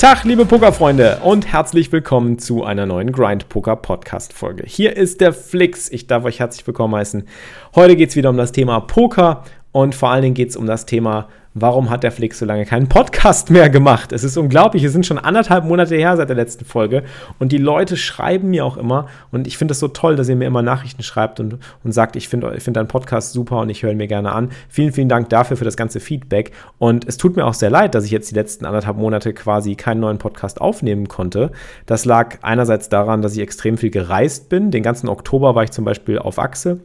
Tag, liebe Pokerfreunde und herzlich willkommen zu einer neuen Grind Poker Podcast Folge. Hier ist der Flix. Ich darf euch herzlich willkommen heißen. Heute geht es wieder um das Thema Poker und vor allen Dingen geht es um das Thema warum hat der Flix so lange keinen Podcast mehr gemacht? Es ist unglaublich, es sind schon anderthalb Monate her seit der letzten Folge und die Leute schreiben mir auch immer und ich finde es so toll, dass ihr mir immer Nachrichten schreibt und, und sagt, ich finde ich find deinen Podcast super und ich höre ihn mir gerne an. Vielen, vielen Dank dafür, für das ganze Feedback und es tut mir auch sehr leid, dass ich jetzt die letzten anderthalb Monate quasi keinen neuen Podcast aufnehmen konnte. Das lag einerseits daran, dass ich extrem viel gereist bin. Den ganzen Oktober war ich zum Beispiel auf Achse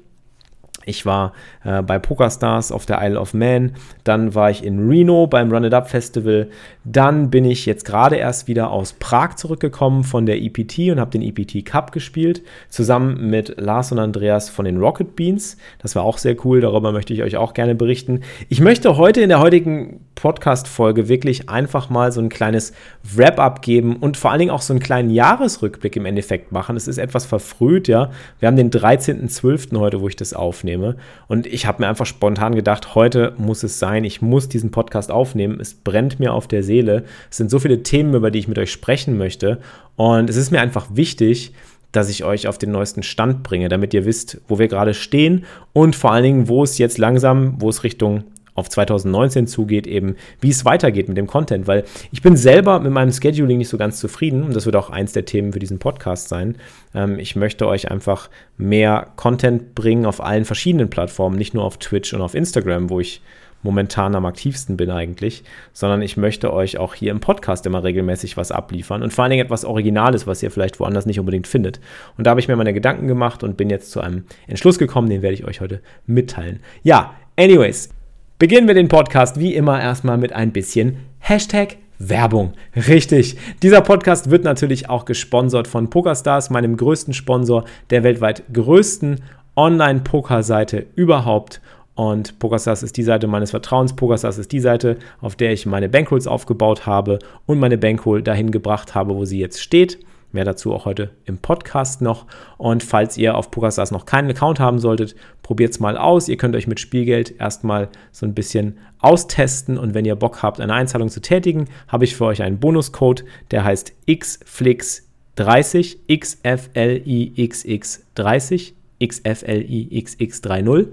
ich war äh, bei PokerStars auf der Isle of Man, dann war ich in Reno beim Run It Up Festival, dann bin ich jetzt gerade erst wieder aus Prag zurückgekommen von der EPT und habe den EPT Cup gespielt, zusammen mit Lars und Andreas von den Rocket Beans. Das war auch sehr cool, darüber möchte ich euch auch gerne berichten. Ich möchte heute in der heutigen Podcast-Folge wirklich einfach mal so ein kleines Wrap-up geben und vor allen Dingen auch so einen kleinen Jahresrückblick im Endeffekt machen. Es ist etwas verfrüht, ja. Wir haben den 13.12. heute, wo ich das aufnehme. Und ich habe mir einfach spontan gedacht, heute muss es sein. Ich muss diesen Podcast aufnehmen. Es brennt mir auf der Seele. Es sind so viele Themen, über die ich mit euch sprechen möchte. Und es ist mir einfach wichtig, dass ich euch auf den neuesten Stand bringe, damit ihr wisst, wo wir gerade stehen und vor allen Dingen, wo es jetzt langsam, wo es Richtung auf 2019 zugeht, eben wie es weitergeht mit dem Content, weil ich bin selber mit meinem Scheduling nicht so ganz zufrieden und das wird auch eins der Themen für diesen Podcast sein. Ähm, ich möchte euch einfach mehr Content bringen auf allen verschiedenen Plattformen, nicht nur auf Twitch und auf Instagram, wo ich momentan am aktivsten bin eigentlich, sondern ich möchte euch auch hier im Podcast immer regelmäßig was abliefern und vor allen Dingen etwas Originales, was ihr vielleicht woanders nicht unbedingt findet. Und da habe ich mir meine Gedanken gemacht und bin jetzt zu einem Entschluss gekommen, den werde ich euch heute mitteilen. Ja, anyways, Beginnen wir den Podcast wie immer erstmal mit ein bisschen Hashtag Werbung. Richtig. Dieser Podcast wird natürlich auch gesponsert von PokerStars, meinem größten Sponsor der weltweit größten Online-Poker-Seite überhaupt. Und PokerStars ist die Seite meines Vertrauens. PokerStars ist die Seite, auf der ich meine Bankrolls aufgebaut habe und meine Bankroll dahin gebracht habe, wo sie jetzt steht. Mehr dazu auch heute im Podcast noch. Und falls ihr auf PokerStars noch keinen Account haben solltet, probiert es mal aus. Ihr könnt euch mit Spielgeld erstmal so ein bisschen austesten. Und wenn ihr Bock habt, eine Einzahlung zu tätigen, habe ich für euch einen Bonuscode, der heißt XFlix30, XFLIXX30. XFLIXX30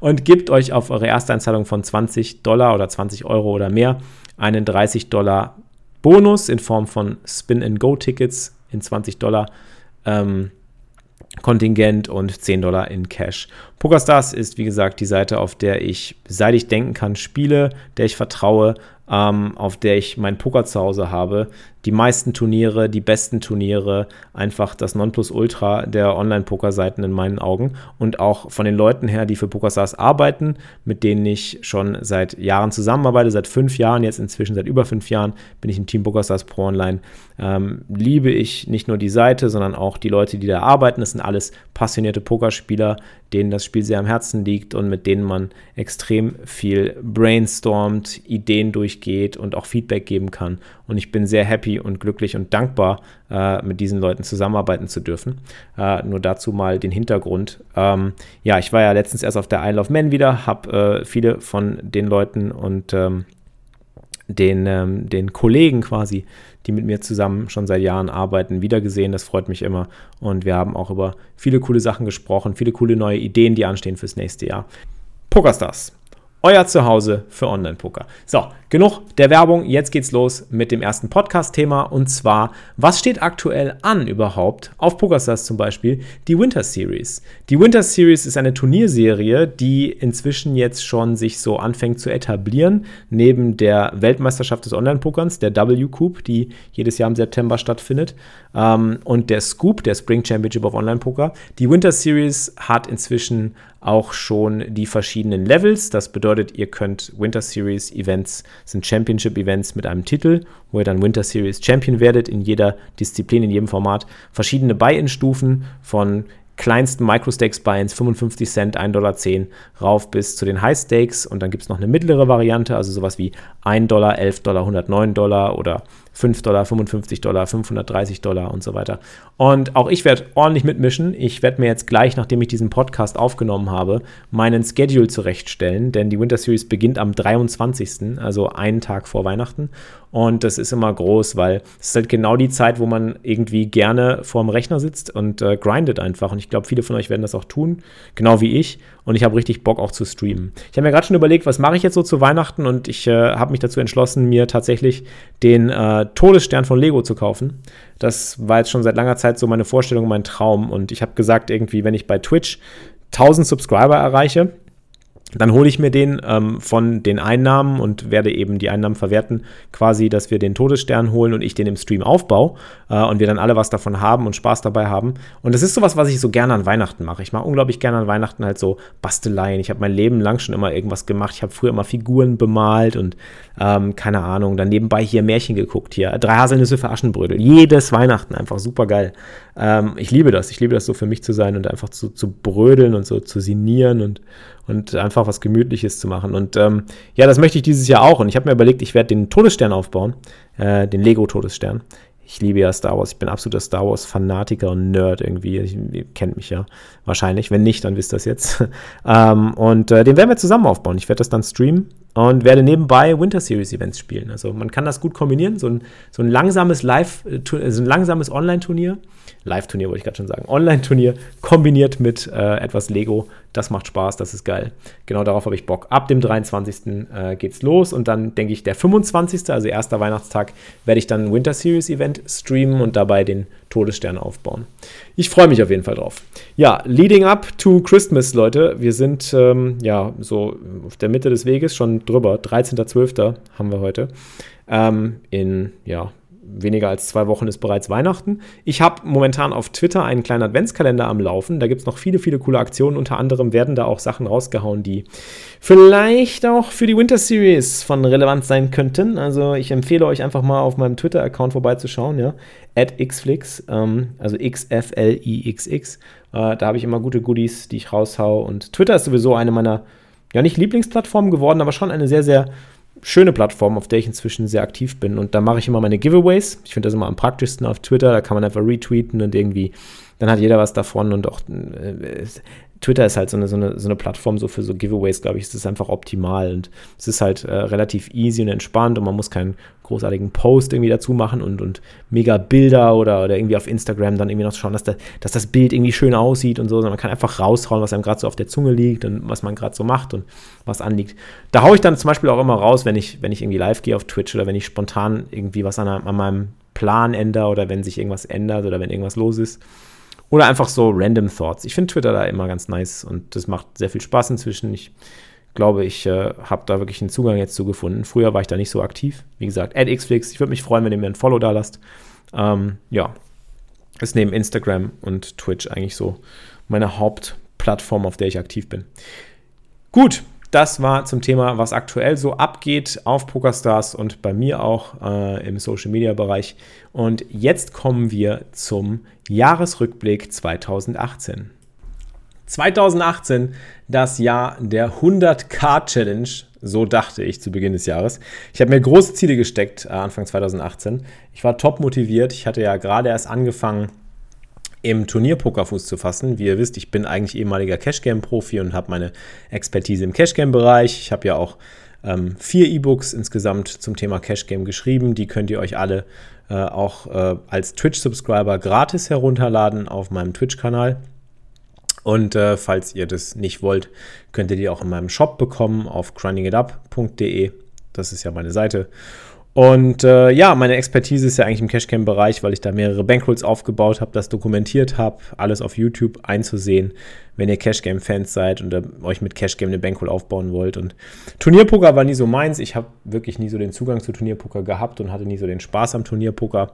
und gebt euch auf eure Ersteinzahlung von 20 Dollar oder 20 Euro oder mehr einen 30 Dollar Bonus in Form von Spin-and-Go-Tickets in 20 Dollar ähm, Kontingent und 10 Dollar in Cash. PokerStars ist, wie gesagt, die Seite, auf der ich, seit ich denken kann, spiele, der ich vertraue, ähm, auf der ich mein Poker zu Hause habe. Die meisten Turniere, die besten Turniere, einfach das Nonplusultra der Online-Poker-Seiten in meinen Augen und auch von den Leuten her, die für PokerStars arbeiten, mit denen ich schon seit Jahren zusammenarbeite, seit fünf Jahren, jetzt inzwischen seit über fünf Jahren bin ich im Team PokerStars Pro Online, ähm, liebe ich nicht nur die Seite, sondern auch die Leute, die da arbeiten. Das sind alles passionierte Pokerspieler, denen das Spiel sehr am Herzen liegt und mit denen man extrem viel brainstormt, Ideen durchgeht und auch Feedback geben kann. Und ich bin sehr happy und glücklich und dankbar, äh, mit diesen Leuten zusammenarbeiten zu dürfen. Äh, nur dazu mal den Hintergrund. Ähm, ja, ich war ja letztens erst auf der Isle of Men wieder, habe äh, viele von den Leuten und ähm, den, ähm, den Kollegen quasi, die mit mir zusammen schon seit Jahren arbeiten, wiedergesehen. Das freut mich immer. Und wir haben auch über viele coole Sachen gesprochen, viele coole neue Ideen, die anstehen fürs nächste Jahr. Pokerstars. Euer Zuhause für Online-Poker. So, genug der Werbung. Jetzt geht's los mit dem ersten Podcast-Thema. Und zwar, was steht aktuell an überhaupt auf PokerStars zum Beispiel? Die Winter Series. Die Winter Series ist eine Turnierserie, die inzwischen jetzt schon sich so anfängt zu etablieren. Neben der Weltmeisterschaft des Online-Pokerns, der W-Coup, die jedes Jahr im September stattfindet. Ähm, und der Scoop, der Spring Championship of Online-Poker. Die Winter Series hat inzwischen auch schon die verschiedenen Levels. Das bedeutet, ihr könnt Winter Series Events, sind Championship Events mit einem Titel, wo ihr dann Winter Series Champion werdet in jeder Disziplin, in jedem Format. Verschiedene Buy-in-Stufen von kleinsten Micro-Stakes-Buy-ins 55 Cent, 1,10 Dollar rauf bis zu den High-Stakes und dann gibt es noch eine mittlere Variante, also sowas wie 1 Dollar, 11 Dollar, 109 Dollar oder 5 Dollar, 55 Dollar, 530 Dollar und so weiter. Und auch ich werde ordentlich mitmischen. Ich werde mir jetzt gleich, nachdem ich diesen Podcast aufgenommen habe, meinen Schedule zurechtstellen, denn die Winter Series beginnt am 23., also einen Tag vor Weihnachten. Und das ist immer groß, weil es ist halt genau die Zeit, wo man irgendwie gerne vorm Rechner sitzt und äh, grindet einfach. Und ich glaube, viele von euch werden das auch tun, genau wie ich. Und ich habe richtig Bock auch zu streamen. Ich habe mir gerade schon überlegt, was mache ich jetzt so zu Weihnachten und ich äh, habe mich dazu entschlossen, mir tatsächlich den äh, Todesstern von Lego zu kaufen. Das war jetzt schon seit langer Zeit so meine Vorstellung, mein Traum. Und ich habe gesagt, irgendwie, wenn ich bei Twitch 1000 Subscriber erreiche, dann hole ich mir den ähm, von den Einnahmen und werde eben die Einnahmen verwerten, quasi, dass wir den Todesstern holen und ich den im Stream aufbaue äh, und wir dann alle was davon haben und Spaß dabei haben. Und das ist sowas, was ich so gerne an Weihnachten mache. Ich mache unglaublich gerne an Weihnachten halt so Basteleien. Ich habe mein Leben lang schon immer irgendwas gemacht. Ich habe früher immer Figuren bemalt und ähm, keine Ahnung, dann nebenbei hier Märchen geguckt hier. Drei Haselnüsse für Aschenbrödel. Jedes Weihnachten einfach super geil. Ähm, ich liebe das. Ich liebe das so für mich zu sein und einfach zu, zu brödeln und so zu sinieren und, und einfach was Gemütliches zu machen. Und ähm, ja, das möchte ich dieses Jahr auch. Und ich habe mir überlegt, ich werde den Todesstern aufbauen, äh, den Lego-Todesstern. Ich liebe ja Star Wars. Ich bin absoluter Star Wars-Fanatiker und Nerd irgendwie. Ich, ihr kennt mich ja wahrscheinlich. Wenn nicht, dann wisst ihr das jetzt. ähm, und äh, den werden wir zusammen aufbauen. Ich werde das dann streamen und werde nebenbei Winter Series Events spielen. Also man kann das gut kombinieren. So ein, so ein langsames Live, äh, so ein langsames Online-Turnier Live-Turnier wollte ich gerade schon sagen, Online-Turnier kombiniert mit äh, etwas Lego. Das macht Spaß, das ist geil. Genau darauf habe ich Bock. Ab dem 23. Äh, geht's los und dann denke ich, der 25., also erster Weihnachtstag, werde ich dann ein Winter Series Event streamen und dabei den Todesstern aufbauen. Ich freue mich auf jeden Fall drauf. Ja, leading up to Christmas, Leute. Wir sind ähm, ja so auf der Mitte des Weges schon drüber. 13.12. haben wir heute. Ähm, in ja, weniger als zwei Wochen ist bereits Weihnachten. Ich habe momentan auf Twitter einen kleinen Adventskalender am Laufen. Da gibt es noch viele, viele coole Aktionen. Unter anderem werden da auch Sachen rausgehauen, die vielleicht auch für die Winter Series von Relevanz sein könnten. Also ich empfehle euch einfach mal auf meinem Twitter-Account vorbeizuschauen, ja. At xflix, ähm, also X-F-L-I-X-X. Äh, da habe ich immer gute Goodies, die ich raushau. Und Twitter ist sowieso eine meiner, ja nicht Lieblingsplattformen geworden, aber schon eine sehr, sehr schöne Plattform, auf der ich inzwischen sehr aktiv bin. Und da mache ich immer meine Giveaways. Ich finde das immer am praktischsten auf Twitter. Da kann man einfach retweeten und irgendwie, dann hat jeder was davon. Und auch äh, Twitter ist halt so eine, so eine, so eine Plattform so für so Giveaways, glaube ich, es ist einfach optimal und es ist halt äh, relativ easy und entspannt und man muss keinen großartigen Post irgendwie dazu machen und, und mega Bilder oder, oder irgendwie auf Instagram dann irgendwie noch schauen, dass, der, dass das Bild irgendwie schön aussieht und so, sondern man kann einfach raushauen, was einem gerade so auf der Zunge liegt und was man gerade so macht und was anliegt. Da haue ich dann zum Beispiel auch immer raus, wenn ich, wenn ich irgendwie live gehe auf Twitch oder wenn ich spontan irgendwie was an, an meinem Plan ändere oder wenn sich irgendwas ändert oder wenn irgendwas los ist. Oder einfach so random Thoughts. Ich finde Twitter da immer ganz nice und das macht sehr viel Spaß inzwischen. Ich glaube, ich äh, habe da wirklich einen Zugang jetzt zu gefunden. Früher war ich da nicht so aktiv. Wie gesagt, at xflix. Ich würde mich freuen, wenn ihr mir ein Follow da lasst. Ähm, ja, ist neben Instagram und Twitch eigentlich so meine Hauptplattform, auf der ich aktiv bin. Gut, das war zum Thema, was aktuell so abgeht auf PokerStars und bei mir auch äh, im Social Media Bereich. Und jetzt kommen wir zum Jahresrückblick 2018. 2018, das Jahr der 100k Challenge, so dachte ich zu Beginn des Jahres. Ich habe mir große Ziele gesteckt äh, Anfang 2018. Ich war top motiviert. Ich hatte ja gerade erst angefangen, im Turnierpoker Fuß zu fassen. Wie ihr wisst, ich bin eigentlich ehemaliger Cashgame-Profi und habe meine Expertise im Cashgame-Bereich. Ich habe ja auch ähm, vier E-Books insgesamt zum Thema Cashgame geschrieben. Die könnt ihr euch alle äh, auch äh, als Twitch-Subscriber gratis herunterladen auf meinem Twitch-Kanal. Und äh, falls ihr das nicht wollt, könnt ihr die auch in meinem Shop bekommen auf grindingitup.de. Das ist ja meine Seite. Und äh, ja, meine Expertise ist ja eigentlich im Cashcam-Bereich, weil ich da mehrere Bankrolls aufgebaut habe, das dokumentiert habe, alles auf YouTube einzusehen, wenn ihr Cashgame-Fans seid und äh, euch mit Cashgame eine Bankroll aufbauen wollt. Und Turnierpoker war nie so meins. Ich habe wirklich nie so den Zugang zu Turnierpoker gehabt und hatte nie so den Spaß am Turnierpoker,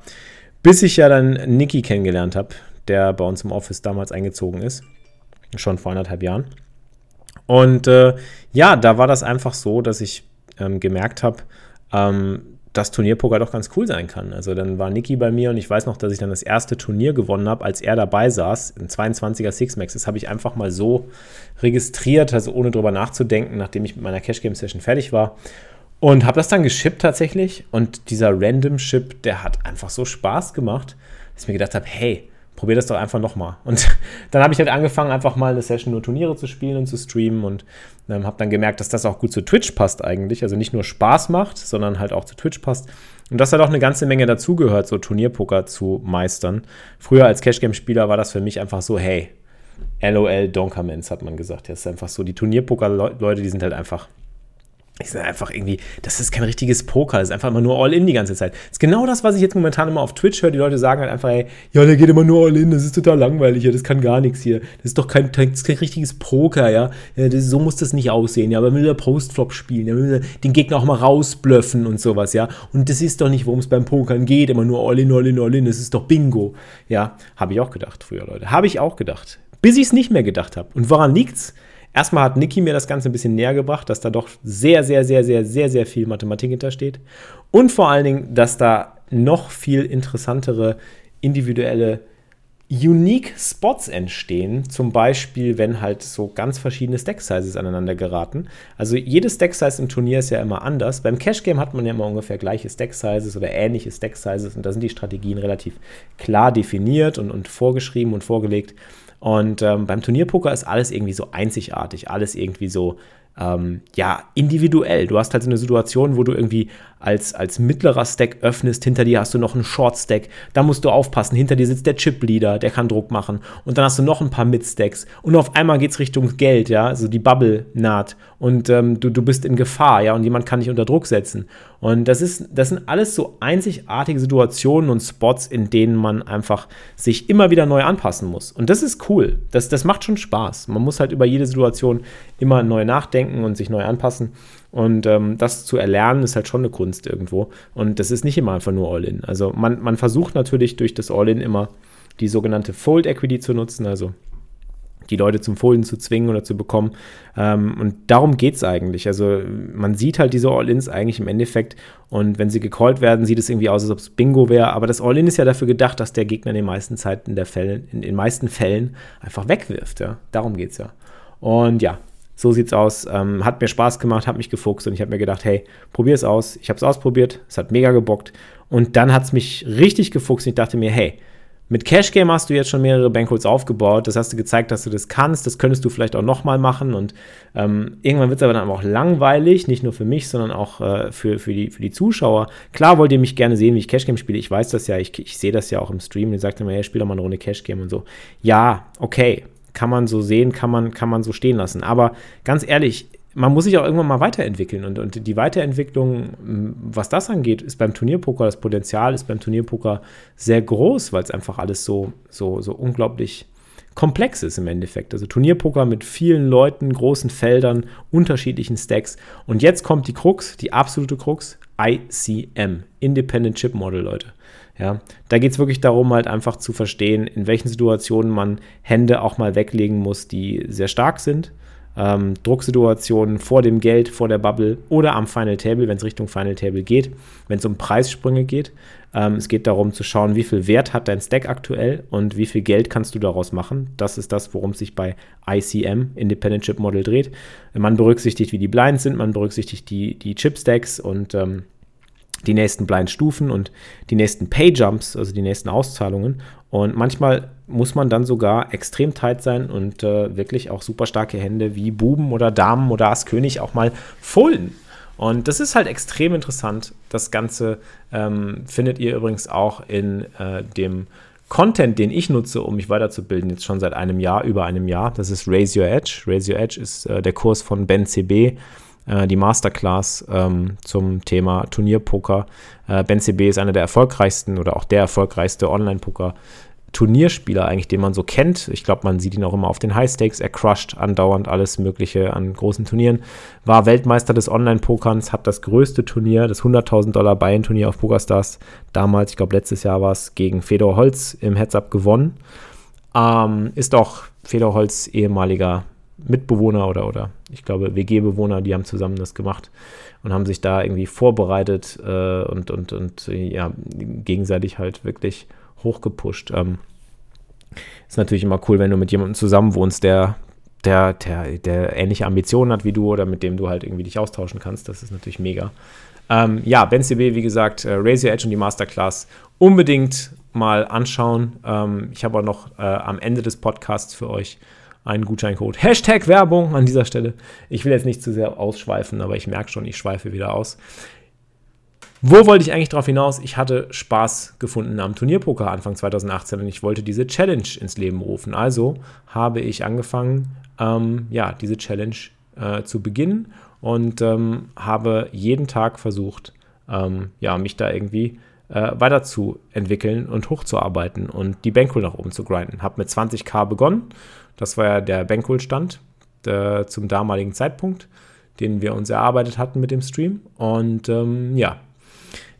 bis ich ja dann Niki kennengelernt habe, der bei uns im Office damals eingezogen ist, schon vor anderthalb Jahren. Und äh, ja, da war das einfach so, dass ich ähm, gemerkt habe, ähm, dass Turnierpoker doch ganz cool sein kann. Also dann war Niki bei mir und ich weiß noch, dass ich dann das erste Turnier gewonnen habe, als er dabei saß, ein 22er Six-Max. Das habe ich einfach mal so registriert, also ohne drüber nachzudenken, nachdem ich mit meiner Cash-Game-Session fertig war. Und habe das dann geschippt tatsächlich. Und dieser Random-Ship, der hat einfach so Spaß gemacht, dass ich mir gedacht habe, hey, probier das doch einfach nochmal. Und dann habe ich halt angefangen, einfach mal eine Session nur Turniere zu spielen und zu streamen und ähm, habe dann gemerkt, dass das auch gut zu Twitch passt eigentlich. Also nicht nur Spaß macht, sondern halt auch zu Twitch passt. Und dass da doch eine ganze Menge dazugehört, so Turnierpoker zu meistern. Früher als Cashgame-Spieler war das für mich einfach so, hey, LOL Donkermans hat man gesagt. Das ist einfach so, die Turnierpoker-Leute, die sind halt einfach ich sage einfach irgendwie, das ist kein richtiges Poker, das ist einfach immer nur All-In die ganze Zeit. Das ist genau das, was ich jetzt momentan immer auf Twitch höre. Die Leute sagen halt einfach, ey, ja, der geht immer nur All-In, das ist total langweilig, ja, das kann gar nichts hier. Das ist doch kein, das ist kein richtiges Poker, ja. das, so muss das nicht aussehen, ja. Aber will der Postflop spielen, ja, will den Gegner auch mal rausblöffen und sowas, ja. Und das ist doch nicht, worum es beim Pokern geht, immer nur All-In, All-In, All-In, das ist doch Bingo. Ja, habe ich auch gedacht früher, Leute. Habe ich auch gedacht. Bis ich es nicht mehr gedacht habe. Und woran liegt's? Erstmal hat Niki mir das Ganze ein bisschen näher gebracht, dass da doch sehr, sehr, sehr, sehr, sehr, sehr viel Mathematik hintersteht. Und vor allen Dingen, dass da noch viel interessantere individuelle Unique Spots entstehen, zum Beispiel, wenn halt so ganz verschiedene Stack-Sizes aneinander geraten. Also jedes Stack-Size im Turnier ist ja immer anders. Beim Cash-Game hat man ja immer ungefähr gleiche Stack-Sizes oder ähnliche Stack-Sizes und da sind die Strategien relativ klar definiert und, und vorgeschrieben und vorgelegt. Und ähm, beim Turnierpoker ist alles irgendwie so einzigartig, alles irgendwie so ähm, ja, individuell. Du hast halt so eine Situation, wo du irgendwie als, als mittlerer Stack öffnest, hinter dir hast du noch einen Short Stack, da musst du aufpassen, hinter dir sitzt der Chip Leader, der kann Druck machen und dann hast du noch ein paar Mid Stacks und auf einmal geht es Richtung Geld, ja, also die Bubble naht und ähm, du, du bist in Gefahr, ja, und jemand kann dich unter Druck setzen. Und das ist, das sind alles so einzigartige Situationen und Spots, in denen man einfach sich immer wieder neu anpassen muss. Und das ist cool. Das, das macht schon Spaß. Man muss halt über jede Situation immer neu nachdenken und sich neu anpassen. Und ähm, das zu erlernen, ist halt schon eine Kunst irgendwo. Und das ist nicht immer einfach nur All-In. Also man, man versucht natürlich durch das All-In immer die sogenannte Fold Equity zu nutzen, also die Leute zum Folden zu zwingen oder zu bekommen. Ähm, und darum geht es eigentlich. Also man sieht halt diese All-Ins eigentlich im Endeffekt und wenn sie gecallt werden, sieht es irgendwie aus, als ob es Bingo wäre. Aber das All-In ist ja dafür gedacht, dass der Gegner in den meisten Zeiten der Fälle, in den meisten Fällen einfach wegwirft. Ja? Darum geht es ja. Und ja, so sieht's aus. Ähm, hat mir Spaß gemacht, hat mich gefuchst und ich habe mir gedacht, hey, probier es aus. Ich habe es ausprobiert, es hat mega gebockt. Und dann hat es mich richtig gefuchst und ich dachte mir, hey, mit Cash Game hast du jetzt schon mehrere Bankholds aufgebaut. Das hast du gezeigt, dass du das kannst. Das könntest du vielleicht auch nochmal machen. Und ähm, irgendwann wird es aber dann auch langweilig, nicht nur für mich, sondern auch äh, für, für, die, für die Zuschauer. Klar wollt ihr mich gerne sehen, wie ich Cash Game spiele. Ich weiß das ja, ich, ich sehe das ja auch im Stream. Ihr sagt immer, hey, spiel doch mal eine Runde Cash Game und so. Ja, okay kann man so sehen, kann man, kann man so stehen lassen. Aber ganz ehrlich, man muss sich auch irgendwann mal weiterentwickeln. Und, und die Weiterentwicklung, was das angeht, ist beim Turnierpoker, das Potenzial ist beim Turnierpoker sehr groß, weil es einfach alles so, so, so unglaublich komplex ist im Endeffekt. Also Turnierpoker mit vielen Leuten, großen Feldern, unterschiedlichen Stacks. Und jetzt kommt die Krux, die absolute Krux, ICM, Independent Chip Model, Leute. Ja, da geht es wirklich darum, halt einfach zu verstehen, in welchen Situationen man Hände auch mal weglegen muss, die sehr stark sind. Ähm, Drucksituationen vor dem Geld, vor der Bubble oder am Final Table, wenn es Richtung Final Table geht, wenn es um Preissprünge geht. Ähm, es geht darum zu schauen, wie viel Wert hat dein Stack aktuell und wie viel Geld kannst du daraus machen. Das ist das, worum es sich bei ICM, Independent Chip Model, dreht. Man berücksichtigt, wie die Blinds sind, man berücksichtigt die, die Chip Stacks und ähm, die nächsten Blind Stufen und die nächsten Pay Jumps, also die nächsten Auszahlungen. Und manchmal muss man dann sogar extrem tight sein und äh, wirklich auch super starke Hände wie Buben oder Damen oder Ass König auch mal folden. Und das ist halt extrem interessant. Das Ganze ähm, findet ihr übrigens auch in äh, dem Content, den ich nutze, um mich weiterzubilden, jetzt schon seit einem Jahr, über einem Jahr. Das ist Raise Your Edge. Raise Your Edge ist äh, der Kurs von Ben CB äh, die Masterclass ähm, zum Thema Turnierpoker. Äh, Ben CB ist einer der erfolgreichsten oder auch der erfolgreichste Online-Poker. Turnierspieler eigentlich, den man so kennt. Ich glaube, man sieht ihn auch immer auf den High Stakes. Er crusht andauernd alles Mögliche an großen Turnieren. War Weltmeister des Online-Pokerns, hat das größte Turnier, das 100.000 Dollar Buy-in-Turnier auf PokerStars, damals, ich glaube letztes Jahr war es, gegen Fedor Holz im Heads-Up gewonnen. Ähm, ist auch Fedor Holz ehemaliger Mitbewohner oder, oder ich glaube WG-Bewohner, die haben zusammen das gemacht und haben sich da irgendwie vorbereitet äh, und, und, und ja, gegenseitig halt wirklich hochgepusht. Ähm, ist natürlich immer cool, wenn du mit jemandem zusammen wohnst, der, der, der, der ähnliche Ambitionen hat wie du oder mit dem du halt irgendwie dich austauschen kannst. Das ist natürlich mega. Ähm, ja, BenCB, wie gesagt, äh, Raise Your Edge und die Masterclass unbedingt mal anschauen. Ähm, ich habe auch noch äh, am Ende des Podcasts für euch einen Gutscheincode. Hashtag Werbung an dieser Stelle. Ich will jetzt nicht zu sehr ausschweifen, aber ich merke schon, ich schweife wieder aus. Wo wollte ich eigentlich darauf hinaus? Ich hatte Spaß gefunden am Turnierpoker Anfang 2018 und ich wollte diese Challenge ins Leben rufen. Also habe ich angefangen, ähm, ja, diese Challenge äh, zu beginnen und ähm, habe jeden Tag versucht, ähm, ja, mich da irgendwie äh, weiterzuentwickeln und hochzuarbeiten und die Bankroll nach oben zu grinden. Habe mit 20k begonnen. Das war ja der Bankroll-Stand äh, zum damaligen Zeitpunkt, den wir uns erarbeitet hatten mit dem Stream. Und ähm, ja,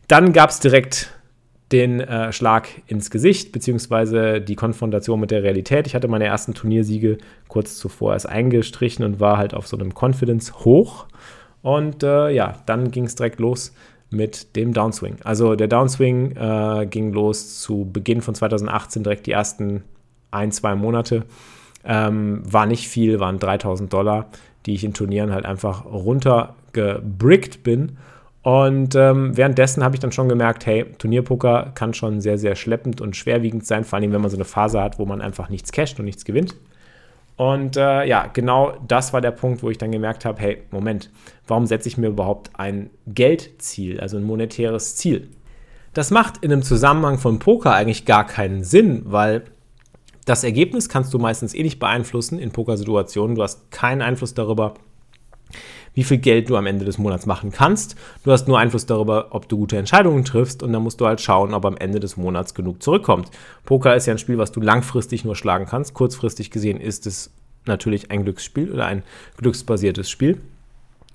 dann gab es direkt den äh, Schlag ins Gesicht, beziehungsweise die Konfrontation mit der Realität. Ich hatte meine ersten Turniersiege kurz zuvor erst eingestrichen und war halt auf so einem Confidence hoch. Und äh, ja, dann ging es direkt los mit dem Downswing. Also der Downswing äh, ging los zu Beginn von 2018, direkt die ersten ein, zwei Monate. Ähm, war nicht viel, waren 3000 Dollar, die ich in Turnieren halt einfach runtergebrickt bin und ähm, währenddessen habe ich dann schon gemerkt, hey, Turnierpoker kann schon sehr, sehr schleppend und schwerwiegend sein, vor allem wenn man so eine Phase hat, wo man einfach nichts casht und nichts gewinnt. Und äh, ja, genau das war der Punkt, wo ich dann gemerkt habe, hey, Moment, warum setze ich mir überhaupt ein Geldziel, also ein monetäres Ziel? Das macht in einem Zusammenhang von Poker eigentlich gar keinen Sinn, weil das Ergebnis kannst du meistens eh nicht beeinflussen in Pokersituationen. Du hast keinen Einfluss darüber, wie viel Geld du am Ende des Monats machen kannst. Du hast nur Einfluss darüber, ob du gute Entscheidungen triffst und dann musst du halt schauen, ob am Ende des Monats genug zurückkommt. Poker ist ja ein Spiel, was du langfristig nur schlagen kannst. Kurzfristig gesehen ist es natürlich ein Glücksspiel oder ein glücksbasiertes Spiel.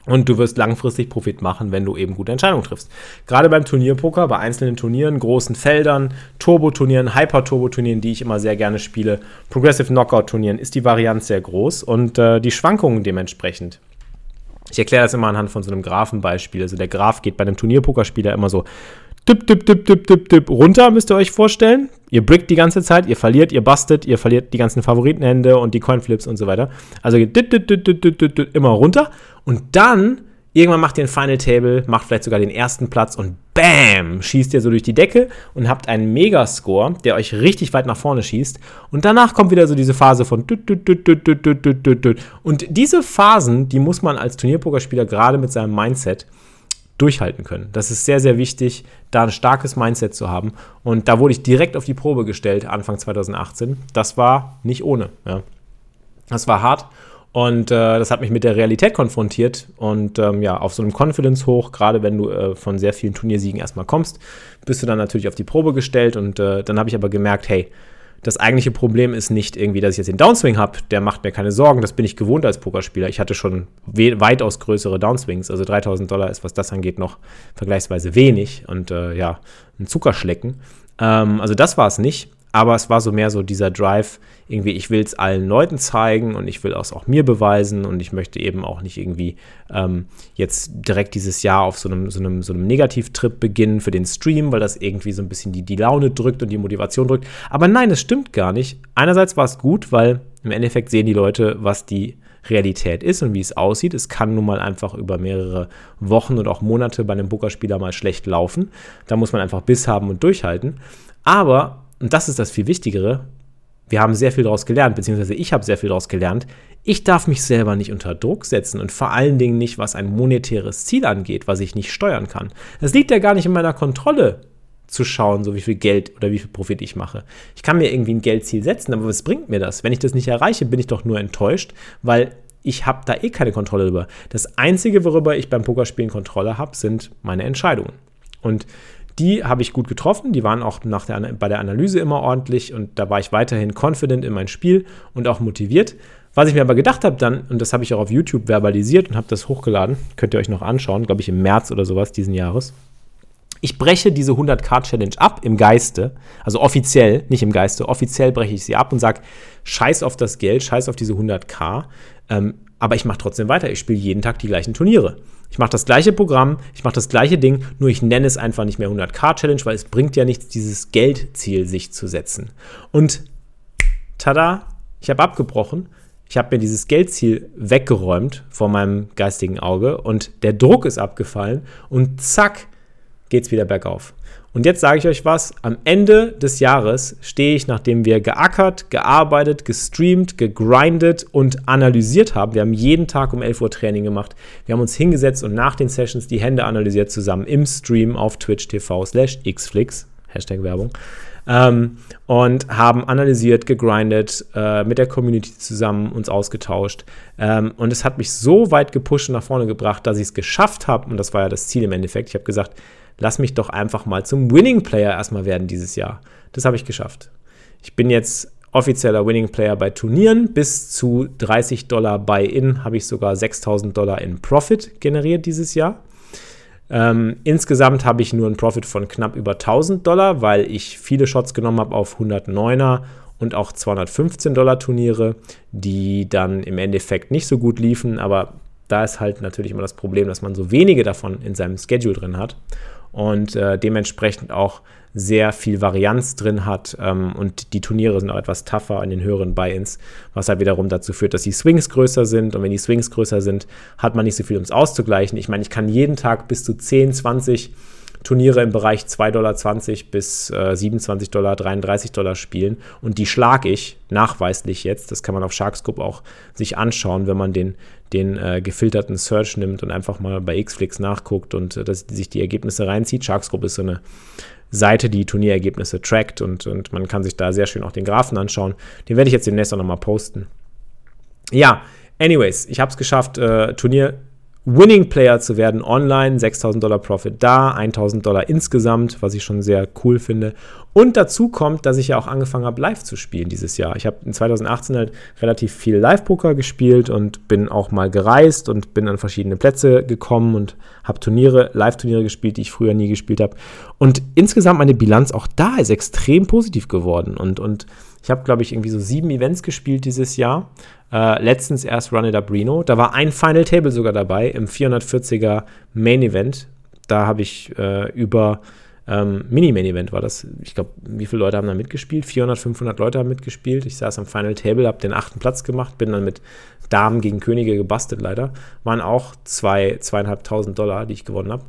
Und du wirst langfristig Profit machen, wenn du eben gute Entscheidungen triffst. Gerade beim Turnierpoker, bei einzelnen Turnieren, großen Feldern, Turbo-Turnieren, Hyper-Turbo-Turnieren, die ich immer sehr gerne spiele, Progressive Knockout-Turnieren, ist die Varianz sehr groß und äh, die Schwankungen dementsprechend. Ich erkläre das immer anhand von so einem Graphenbeispiel. Also der Graph geht bei einem Turnierpokerspieler immer so tipp, tipp, tipp, tipp, tipp, tipp runter, müsst ihr euch vorstellen. Ihr brickt die ganze Zeit, ihr verliert, ihr bastet, ihr verliert die ganzen Favoritenhände und die Coinflips und so weiter. Also geht tipp, tipp, tipp, tipp, tipp, tipp, immer runter und dann Irgendwann macht ihr ein Final Table, macht vielleicht sogar den ersten Platz und BAM! Schießt ihr so durch die Decke und habt einen Megascore, der euch richtig weit nach vorne schießt. Und danach kommt wieder so diese Phase von und diese Phasen, die muss man als Turnierpokerspieler gerade mit seinem Mindset durchhalten können. Das ist sehr, sehr wichtig, da ein starkes Mindset zu haben. Und da wurde ich direkt auf die Probe gestellt, Anfang 2018. Das war nicht ohne. Ja. Das war hart. Und äh, das hat mich mit der Realität konfrontiert. Und ähm, ja, auf so einem Confidence hoch, gerade wenn du äh, von sehr vielen Turniersiegen erstmal kommst, bist du dann natürlich auf die Probe gestellt. Und äh, dann habe ich aber gemerkt, hey, das eigentliche Problem ist nicht irgendwie, dass ich jetzt den Downswing habe, der macht mir keine Sorgen, das bin ich gewohnt als Pokerspieler. Ich hatte schon weitaus größere Downswings, also 3000 Dollar ist, was das angeht, noch vergleichsweise wenig und äh, ja, ein Zuckerschlecken. Ähm, also das war es nicht, aber es war so mehr so dieser Drive, irgendwie, ich will es allen Leuten zeigen und ich will es auch mir beweisen und ich möchte eben auch nicht irgendwie ähm, jetzt direkt dieses Jahr auf so einem, so einem, so einem Negativtrip beginnen für den Stream, weil das irgendwie so ein bisschen die, die Laune drückt und die Motivation drückt. Aber nein, das stimmt gar nicht. Einerseits war es gut, weil im Endeffekt sehen die Leute, was die Realität ist und wie es aussieht. Es kann nun mal einfach über mehrere Wochen und auch Monate bei einem Pokerspieler mal schlecht laufen. Da muss man einfach Biss haben und durchhalten. Aber und das ist das viel Wichtigere, wir haben sehr viel daraus gelernt, beziehungsweise ich habe sehr viel daraus gelernt. Ich darf mich selber nicht unter Druck setzen und vor allen Dingen nicht, was ein monetäres Ziel angeht, was ich nicht steuern kann. Es liegt ja gar nicht in meiner Kontrolle zu schauen, so wie viel Geld oder wie viel Profit ich mache. Ich kann mir irgendwie ein Geldziel setzen, aber was bringt mir das? Wenn ich das nicht erreiche, bin ich doch nur enttäuscht, weil ich habe da eh keine Kontrolle drüber. Das Einzige, worüber ich beim Pokerspielen Kontrolle habe, sind meine Entscheidungen. Und die habe ich gut getroffen, die waren auch nach der, bei der Analyse immer ordentlich und da war ich weiterhin confident in mein Spiel und auch motiviert. Was ich mir aber gedacht habe dann, und das habe ich auch auf YouTube verbalisiert und habe das hochgeladen, könnt ihr euch noch anschauen, glaube ich im März oder sowas diesen Jahres, Ich breche diese 100k-Challenge ab im Geiste, also offiziell, nicht im Geiste, offiziell breche ich sie ab und sage, scheiß auf das Geld, scheiß auf diese 100k, ähm, aber ich mache trotzdem weiter. Ich spiele jeden Tag die gleichen Turniere. Ich mache das gleiche Programm, ich mache das gleiche Ding, nur ich nenne es einfach nicht mehr 100k-Challenge, weil es bringt ja nichts, dieses Geldziel sich zu setzen. Und tada, ich habe abgebrochen. Ich habe mir dieses Geldziel weggeräumt vor meinem geistigen Auge und der Druck ist abgefallen und zack, geht es wieder bergauf. Und jetzt sage ich euch was, am Ende des Jahres stehe ich, nachdem wir geackert, gearbeitet, gestreamt, gegrindet und analysiert haben. Wir haben jeden Tag um 11 Uhr Training gemacht. Wir haben uns hingesetzt und nach den Sessions die Hände analysiert zusammen im Stream auf Twitch TV slash xflix, Hashtag Werbung. Ähm, und haben analysiert, gegrindet, äh, mit der Community zusammen uns ausgetauscht. Ähm, und es hat mich so weit gepusht und nach vorne gebracht, dass ich es geschafft habe, und das war ja das Ziel im Endeffekt. Ich habe gesagt, lass mich doch einfach mal zum Winning Player erstmal werden dieses Jahr. Das habe ich geschafft. Ich bin jetzt offizieller Winning Player bei Turnieren. Bis zu 30 Dollar Buy-In habe ich sogar 6000 Dollar in Profit generiert dieses Jahr. Ähm, insgesamt habe ich nur einen Profit von knapp über 1000 Dollar, weil ich viele Shots genommen habe auf 109er und auch 215 Dollar Turniere, die dann im Endeffekt nicht so gut liefen, aber da ist halt natürlich immer das Problem, dass man so wenige davon in seinem Schedule drin hat und äh, dementsprechend auch sehr viel Varianz drin hat ähm, und die Turniere sind auch etwas tougher in den höheren Buy-ins, was halt wiederum dazu führt, dass die Swings größer sind und wenn die Swings größer sind, hat man nicht so viel, um es auszugleichen. Ich meine, ich kann jeden Tag bis zu 10, 20 Turniere im Bereich 2,20 Dollar bis äh, 27 Dollar, 33 Dollar spielen. Und die schlage ich nachweislich jetzt. Das kann man auf Sharkscope auch sich anschauen, wenn man den, den äh, gefilterten Search nimmt und einfach mal bei Xflix nachguckt und äh, dass sich die Ergebnisse reinzieht. Sharkscope ist so eine Seite, die Turnierergebnisse trackt und, und man kann sich da sehr schön auch den Graphen anschauen. Den werde ich jetzt demnächst auch nochmal posten. Ja, anyways, ich habe es geschafft, äh, Turnier Winning Player zu werden online, 6000 Dollar Profit da, 1000 Dollar insgesamt, was ich schon sehr cool finde. Und dazu kommt, dass ich ja auch angefangen habe, live zu spielen dieses Jahr. Ich habe in 2018 halt relativ viel Live-Poker gespielt und bin auch mal gereist und bin an verschiedene Plätze gekommen und habe Turniere, Live-Turniere gespielt, die ich früher nie gespielt habe. Und insgesamt meine Bilanz auch da ist extrem positiv geworden. Und, und ich habe, glaube ich, irgendwie so sieben Events gespielt dieses Jahr. Äh, letztens erst Run It Up Reno. Da war ein Final Table sogar dabei im 440er Main Event. Da habe ich äh, über ähm, Mini-Main-Event war das. Ich glaube, wie viele Leute haben da mitgespielt? 400, 500 Leute haben mitgespielt. Ich saß am Final Table, habe den achten Platz gemacht, bin dann mit Damen gegen Könige gebastelt leider. Waren auch zwei, zweieinhalbtausend Dollar, die ich gewonnen habe.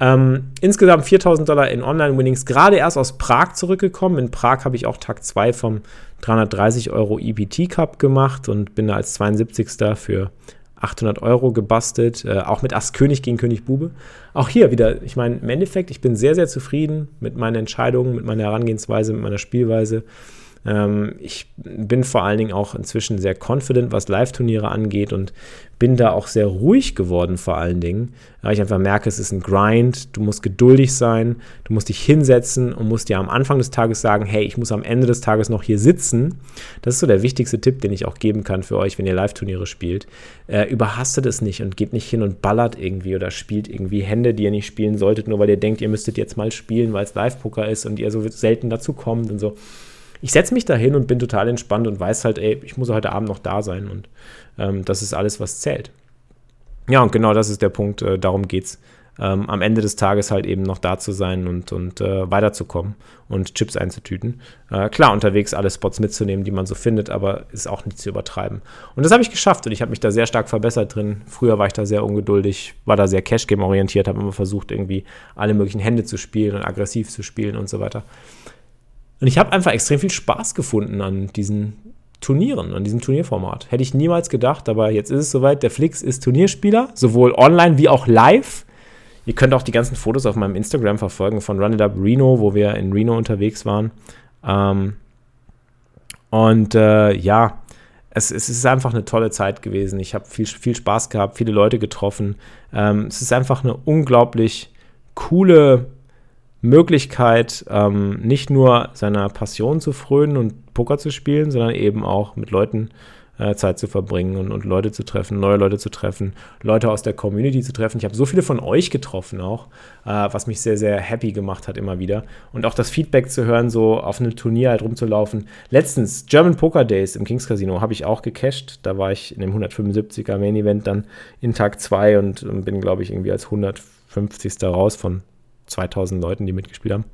Ähm, insgesamt 4000 Dollar in Online-Winnings, gerade erst aus Prag zurückgekommen. In Prag habe ich auch Tag 2 vom 330 Euro EPT Cup gemacht und bin da als 72. für 800 Euro gebastelt, äh, auch mit Ass König gegen König Bube. Auch hier wieder, ich meine, im Endeffekt, ich bin sehr, sehr zufrieden mit meinen Entscheidungen, mit meiner Herangehensweise, mit meiner Spielweise. Ähm, ich bin vor allen Dingen auch inzwischen sehr confident, was Live-Turniere angeht und bin da auch sehr ruhig geworden vor allen Dingen, weil ich einfach merke, es ist ein Grind, du musst geduldig sein, du musst dich hinsetzen und musst dir am Anfang des Tages sagen, hey, ich muss am Ende des Tages noch hier sitzen. Das ist so der wichtigste Tipp, den ich auch geben kann für euch, wenn ihr Live-Turniere spielt. Äh, überhastet es nicht und geht nicht hin und ballert irgendwie oder spielt irgendwie Hände, die ihr nicht spielen solltet, nur weil ihr denkt, ihr müsstet jetzt mal spielen, weil es Live-Poker ist und ihr so selten dazu kommt und so ich setze mich da hin und bin total entspannt und weiß halt, ey, ich muss heute Abend noch da sein und ähm, das ist alles, was zählt. Ja, und genau das ist der Punkt, äh, darum geht's. Ähm, am Ende des Tages halt eben noch da zu sein und, und äh, weiterzukommen und Chips einzutüten. Äh, klar, unterwegs alle Spots mitzunehmen, die man so findet, aber ist auch nicht zu übertreiben. Und das habe ich geschafft und ich habe mich da sehr stark verbessert drin. Früher war ich da sehr ungeduldig, war da sehr Cash-Game orientiert, habe immer versucht, irgendwie alle möglichen Hände zu spielen und aggressiv zu spielen und so weiter. Und ich habe einfach extrem viel Spaß gefunden an diesen Turnieren, an diesem Turnierformat. Hätte ich niemals gedacht, aber jetzt ist es soweit. Der Flix ist Turnierspieler, sowohl online wie auch live. Ihr könnt auch die ganzen Fotos auf meinem Instagram verfolgen von Run It Up Reno, wo wir in Reno unterwegs waren. Ähm, und äh, ja, es, es, ist einfach eine tolle Zeit gewesen. Ich habe viel, viel Spaß gehabt, viele Leute getroffen. Ähm, es ist einfach eine unglaublich coole Möglichkeit, ähm, nicht nur seiner Passion zu frönen und Poker zu spielen, sondern eben auch mit Leuten äh, Zeit zu verbringen und, und Leute zu treffen, neue Leute zu treffen, Leute aus der Community zu treffen. Ich habe so viele von euch getroffen auch, äh, was mich sehr, sehr happy gemacht hat immer wieder. Und auch das Feedback zu hören, so auf einem Turnier halt rumzulaufen. Letztens, German Poker Days im Kings Casino, habe ich auch gecached. Da war ich in dem 175er Main Event dann in Tag 2 und, und bin, glaube ich, irgendwie als 150. raus von 2000 Leuten, die mitgespielt haben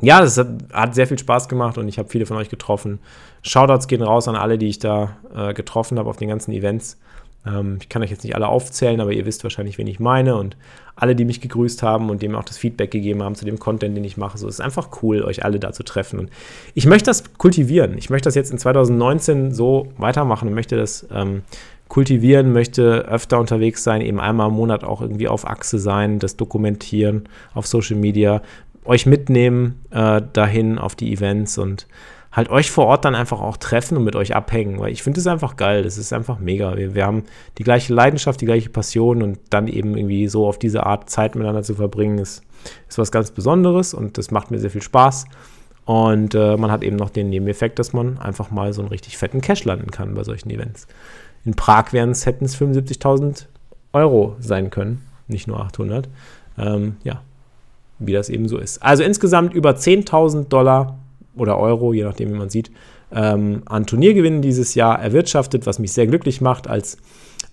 ja, das hat, hat, sehr viel Spaß gemacht und ich habe viele von euch getroffen. Shoutouts gehen raus an alle, die ich da äh, getroffen habe auf den ganzen Events. Ähm, ich kann euch jetzt nicht alle aufzählen, aber ihr wisst wahrscheinlich, wen ich meine. Und alle, die mich gegrüßt haben und dem auch das Feedback gegeben haben zu dem Content, den ich mache. So, es ist einfach cool, euch alle da zu treffen. Und ich möchte das kultivieren. Ich möchte das jetzt in 2019 so weitermachen und möchte das ähm, kultivieren, möchte öfter unterwegs sein, eben einmal im Monat auch irgendwie auf Achse sein, das dokumentieren auf Social Media, euch mitnehmen äh, dahin auf die Events und halt euch vor Ort dann einfach auch treffen und mit euch abhängen, weil ich finde es einfach geil, das ist einfach mega. Wir, wir, haben die gleiche Leidenschaft, die gleiche Passion und dann eben irgendwie so auf diese Art Zeit miteinander zu verbringen, ist, ist was ganz Besonderes und das macht mir sehr viel Spaß. Und äh, man hat eben noch den Nebeneffekt, dass man einfach mal so einen richtig fetten Cash landen kann bei solchen Events. In Prag wären es, hätten es 75.000 Euro sein können, nicht nur 800. Ähm, ja, wie das eben so ist. Also insgesamt über 10.000 Dollar oder Euro, je nachdem, wie man sieht, ähm, an Turniergewinnen dieses Jahr erwirtschaftet, was mich sehr glücklich macht als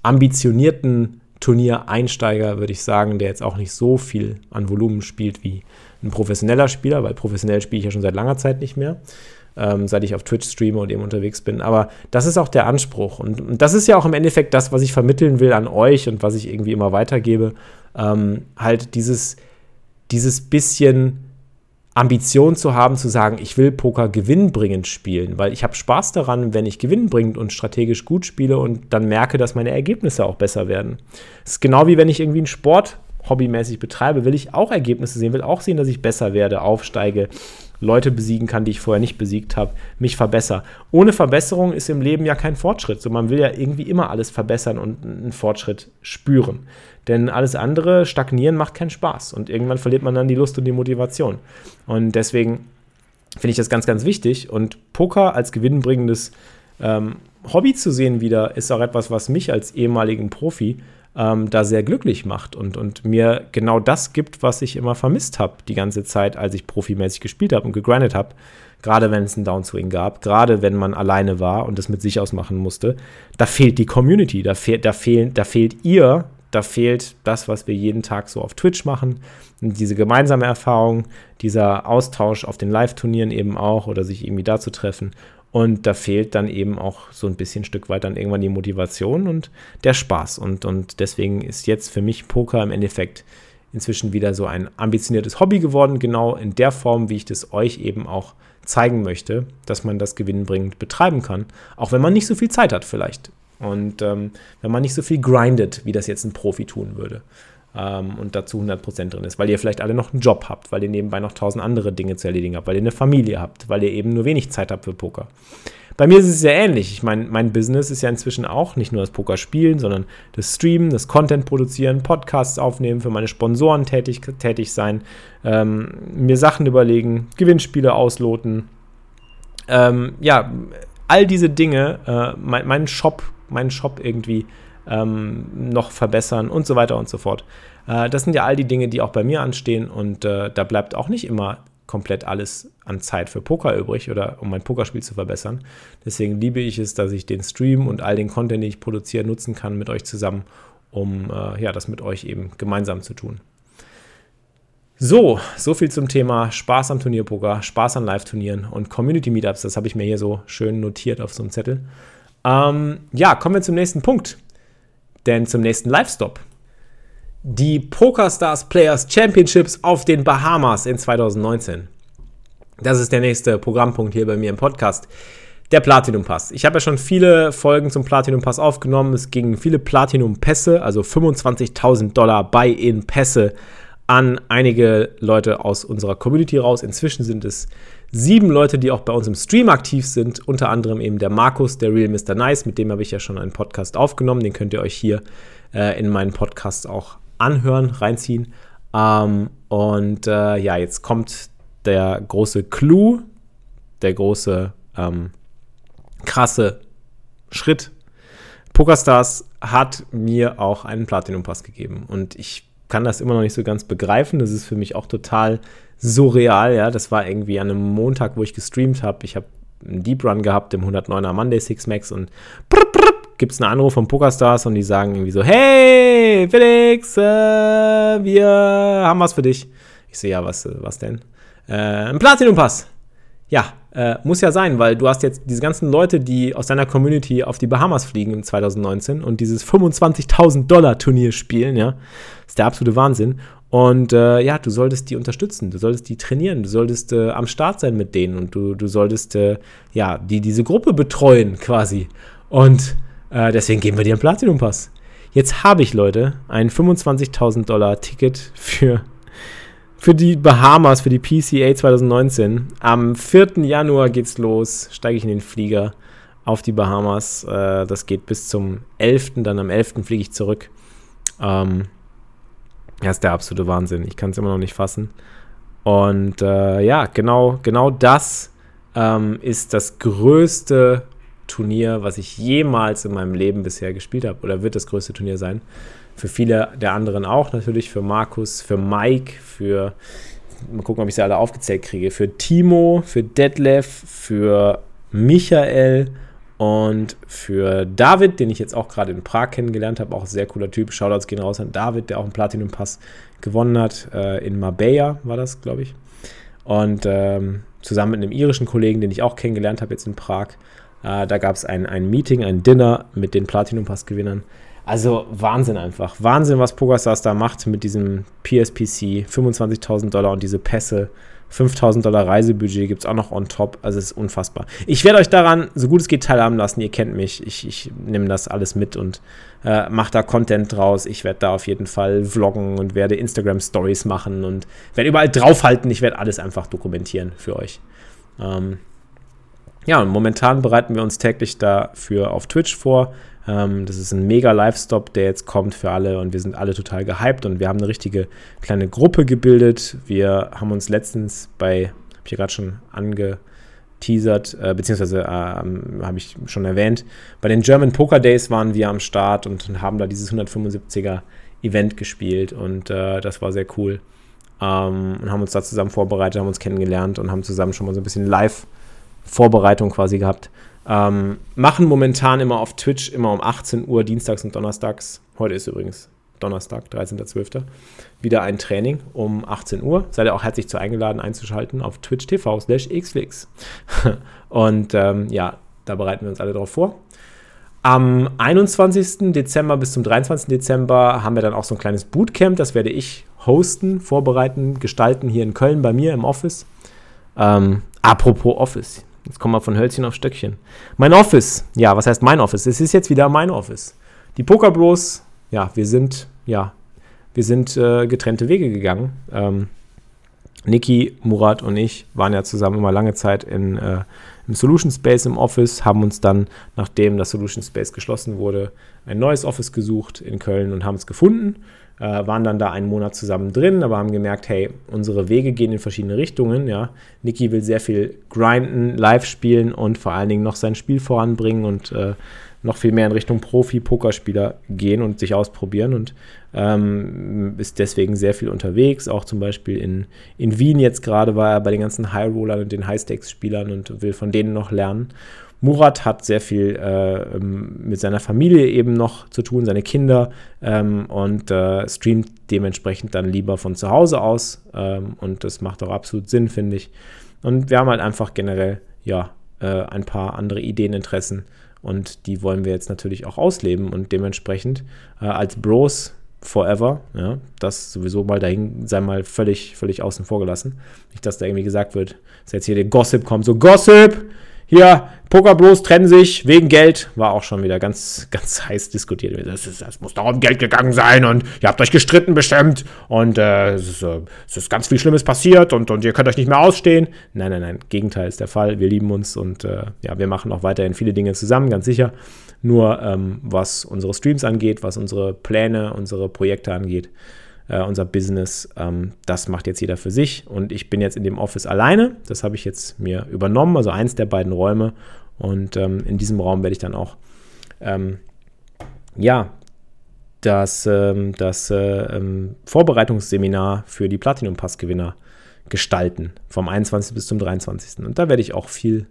ambitionierten Turniereinsteiger, würde ich sagen, der jetzt auch nicht so viel an Volumen spielt wie ein professioneller Spieler, weil professionell spiele ich ja schon seit langer Zeit nicht mehr, ähm, seit ich auf Twitch streame und eben unterwegs bin. Aber das ist auch der Anspruch. Und, und, das ist ja auch im Endeffekt das, was ich vermitteln will an euch und was ich irgendwie immer weitergebe. Ähm, halt dieses dieses bisschen Ambition zu haben, zu sagen, ich will Poker gewinnbringend spielen, weil ich habe Spaß daran, wenn ich gewinnbringend und strategisch gut spiele und dann merke, dass meine Ergebnisse auch besser werden. Es ist genau wie wenn ich irgendwie einen Sport hobbymäßig betreibe, will ich auch Ergebnisse sehen, will auch sehen, dass ich besser werde, aufsteige, Leute besiegen kann, die ich vorher nicht besiegt habe, mich verbessere. Ohne Verbesserung ist im Leben ja kein Fortschritt. So, man will ja irgendwie immer alles verbessern und einen Fortschritt spüren. Denn alles andere, stagnieren, macht keinen Spaß. Und irgendwann verliert man dann die Lust und die Motivation. Und deswegen finde ich das ganz, ganz wichtig. Und Poker als gewinnbringendes ähm, Hobby zu sehen wieder, ist auch etwas, was mich als ehemaligen Profi ähm, da sehr glücklich macht und, und mir genau das gibt, was ich immer vermisst habe die ganze Zeit, als ich profimäßig gespielt habe und gegrindet habe. Gerade wenn es einen Downswing gab, gerade wenn man alleine war und das mit sich ausmachen musste, da fehlt die Community, da, fehl, da, fehlen, da fehlt ihr, da fehlt das, was wir jeden Tag so auf Twitch machen. Und diese gemeinsame Erfahrung, dieser Austausch auf den Live-Turnieren eben auch oder sich irgendwie da zu treffen. Und da fehlt dann eben auch so ein bisschen ein Stück weit dann irgendwann die Motivation und der Spaß. Und, und deswegen ist jetzt für mich Poker im Endeffekt inzwischen wieder so ein ambitioniertes Hobby geworden, genau in der Form, wie ich das euch eben auch zeigen möchte, dass man das gewinnbringend betreiben kann, auch wenn man nicht so viel Zeit hat vielleicht. Und ähm, wenn man nicht so viel grindet, wie das jetzt ein Profi tun würde ähm, und dazu 100% drin ist, weil ihr vielleicht alle noch einen Job habt, weil ihr nebenbei noch tausend andere Dinge zu erledigen habt, weil ihr eine Familie habt, weil ihr eben nur wenig Zeit habt für Poker. Bei mir ist es sehr ähnlich. Ich meine, mein Business ist ja inzwischen auch nicht nur das Poker spielen, sondern das Streamen, das Content produzieren, Podcasts aufnehmen, für meine Sponsoren tätig, tätig sein, ähm, mir Sachen überlegen, Gewinnspiele ausloten. Ähm, ja, all diese Dinge, äh, mein, meinen Shop, meinen Shop irgendwie ähm, noch verbessern und so weiter und so fort. Äh, das sind ja all die Dinge, die auch bei mir anstehen und äh, da bleibt auch nicht immer komplett alles an Zeit für Poker übrig oder um mein Pokerspiel zu verbessern. Deswegen liebe ich es, dass ich den Stream und all den Content, den ich produziere, nutzen kann mit euch zusammen, um äh, ja, das mit euch eben gemeinsam zu tun. So, so viel zum Thema Spaß am Turnierpoker, Spaß an Live-Turnieren und Community-Meetups. Das habe ich mir hier so schön notiert auf so einem Zettel. Ähm, ja, kommen wir zum nächsten Punkt denn zum nächsten Live-Stop. Die PokerStars Players Championships auf den Bahamas in 2019. Das ist der nächste Programmpunkt hier bei mir im Podcast. Der Platinum Pass. Ich habe ja schon viele Folgen zum Platinum Pass aufgenommen. Es gingen viele Platinum Pässe, also 25.000 Dollar Buy-in-Pässe an einige Leute aus unserer Community raus. Inzwischen sind es sieben Leute, die auch bei uns im Stream aktiv sind, unter anderem eben der Markus, der Real Mr. Nice, mit dem habe ich ja schon einen Podcast aufgenommen, den könnt ihr euch hier äh, in meinen Podcast auch anhören, reinziehen. Ähm, und äh, ja, jetzt kommt der große Clou, der große, ähm, krasse Schritt. PokerStars hat mir auch einen Platinum-Pass gegeben und ich kann das immer noch nicht so ganz begreifen. Das ist für mich auch total surreal, ja. Das war irgendwie an einem Montag, wo ich gestreamt habe. Ich habe einen Deep Run gehabt im 109er Monday Six Max und gibt es einen Anruf von PokerStars und die sagen irgendwie so, hey, Felix, äh, wir haben was für dich. Ich sehe ja, was, was denn? Äh, ein Platinum-Pass. Ja, äh, muss ja sein, weil du hast jetzt diese ganzen Leute, die aus deiner Community auf die Bahamas fliegen im 2019 und dieses 25.000 Dollar Turnier spielen, ja. Ist der absolute Wahnsinn. Und äh, ja, du solltest die unterstützen, du solltest die trainieren, du solltest äh, am Start sein mit denen und du, du solltest äh, ja die, diese Gruppe betreuen quasi. Und äh, deswegen geben wir dir einen Platinum-Pass. Jetzt habe ich, Leute, ein 25.000 Dollar Ticket für für die Bahamas, für die PCA 2019. Am 4. Januar geht's los, steige ich in den Flieger auf die Bahamas. Äh, das geht bis zum 11. Dann am 11. fliege ich zurück. Ähm, das ist der absolute Wahnsinn. Ich kann es immer noch nicht fassen. Und äh, ja, genau, genau das ähm, ist das größte Turnier, was ich jemals in meinem Leben bisher gespielt habe. Oder wird das größte Turnier sein für viele der anderen auch natürlich, für Markus, für Mike, für, mal gucken, ob ich sie alle aufgezählt kriege, für Timo, für Detlef, für Michael und für David, den ich jetzt auch gerade in Prag kennengelernt habe, auch ein sehr cooler Typ. Shoutouts gehen raus an David, der auch einen Platinum-Pass gewonnen hat. Äh, in Marbella war das, glaube ich. Und ähm, zusammen mit einem irischen Kollegen, den ich auch kennengelernt habe jetzt in Prag. Äh, da gab es ein, ein Meeting, ein Dinner mit den Platinum-Pass-Gewinnern. Also Wahnsinn einfach. Wahnsinn, was PokerStars da macht mit diesem PSPC. 25.000 Dollar und diese Pässe. 5000 Dollar Reisebudget gibt es auch noch on top. Also es ist unfassbar. Ich werde euch daran, so gut es geht, teilhaben lassen. Ihr kennt mich. Ich, ich nehme das alles mit und äh, mache da Content draus. Ich werde da auf jeden Fall vloggen und werde Instagram Stories machen und werde überall draufhalten. Ich werde alles einfach dokumentieren für euch. Ähm, ja, und momentan bereiten wir uns täglich dafür auf Twitch vor. Ähm, das ist ein mega Live-Stop, der jetzt kommt für alle und wir sind alle total gehypt und wir haben eine richtige kleine Gruppe gebildet. Wir haben uns letztens bei, habe ich gerade schon angeteasert, äh, beziehungsweise äh, habe ich schon erwähnt, bei den German Poker Days waren wir am Start und, und haben da dieses 175er Event gespielt und äh, das war sehr cool. Ähm, und haben uns da zusammen vorbereitet, haben uns kennengelernt und haben zusammen schon mal so ein bisschen Live-Vorbereitung quasi gehabt. Ähm, machen momentan immer auf Twitch immer um 18 Uhr, dienstags und donnerstags. Heute ist übrigens Donnerstag, 13.12. Wieder ein Training um 18 Uhr. Seid ihr auch herzlich zu eingeladen einzuschalten auf Twitch TV slash xflix. und ähm, ja, da bereiten wir uns alle drauf vor. Am 21. Dezember bis zum 23. Dezember haben wir dann auch so ein kleines Bootcamp. Das werde ich hosten, vorbereiten, gestalten hier in Köln bei mir im Office. Ähm, apropos Office. Jetzt kommen wir von Hölzchen auf Stöckchen. Mein Office. Ja, was heißt mein Office? Es ist jetzt wieder mein Office. Die Poker Bros, ja, wir sind, ja, wir sind äh, getrennte Wege gegangen. Ähm, Niki, Murat und ich waren ja zusammen immer lange Zeit in, äh, im Solution Space im Office, haben uns dann, nachdem das Solution Space geschlossen wurde, ein neues Office gesucht in Köln und haben es gefunden äh, waren dann da einen Monat zusammen drin, aber haben gemerkt, hey, unsere Wege gehen in verschiedene Richtungen. Ja. Niki will sehr viel grinden, live spielen und vor allen Dingen noch sein Spiel voranbringen und äh, noch viel mehr in Richtung Profi-Pokerspieler gehen und sich ausprobieren und ähm, ist deswegen sehr viel unterwegs. Auch zum Beispiel in, in Wien jetzt gerade war er bei den ganzen High-Rollern und den High-Stakes-Spielern und will von denen noch lernen. Murat hat sehr viel äh, ähm, mit seiner Familie eben noch zu tun, seine Kinder ähm, und äh, streamt dementsprechend dann lieber von zu Hause aus ähm, und das macht auch absolut Sinn, finde ich. Und wir haben halt einfach generell ja äh, ein paar andere Ideen, Interessen und die wollen wir jetzt natürlich auch ausleben und dementsprechend äh, als Bros forever, ja, das sowieso mal dahin sei mal völlig, völlig außen vor gelassen. Nicht, dass da irgendwie gesagt wird, dass jetzt hier der Gossip kommt, so Gossip! Hier, Pokerbros trennen sich wegen Geld. War auch schon wieder ganz, ganz heiß diskutiert. Das, ist, das muss doch um Geld gegangen sein und ihr habt euch gestritten bestimmt und äh, es, ist, äh, es ist ganz viel Schlimmes passiert und, und ihr könnt euch nicht mehr ausstehen. Nein, nein, nein. Gegenteil ist der Fall. Wir lieben uns und äh, ja, wir machen auch weiterhin viele Dinge zusammen, ganz sicher. Nur ähm, was unsere Streams angeht, was unsere Pläne, unsere Projekte angeht, äh, unser Business, ähm, das macht jetzt jeder für sich. Und ich bin jetzt in dem Office alleine. Das habe ich jetzt mir übernommen, also eins der beiden Räume. Und ähm, in diesem Raum werde ich dann auch ähm, ja, das, ähm, das äh, ähm, Vorbereitungsseminar für die Platinum Pass Gewinner gestalten, vom 21. bis zum 23. Und da werde ich auch viel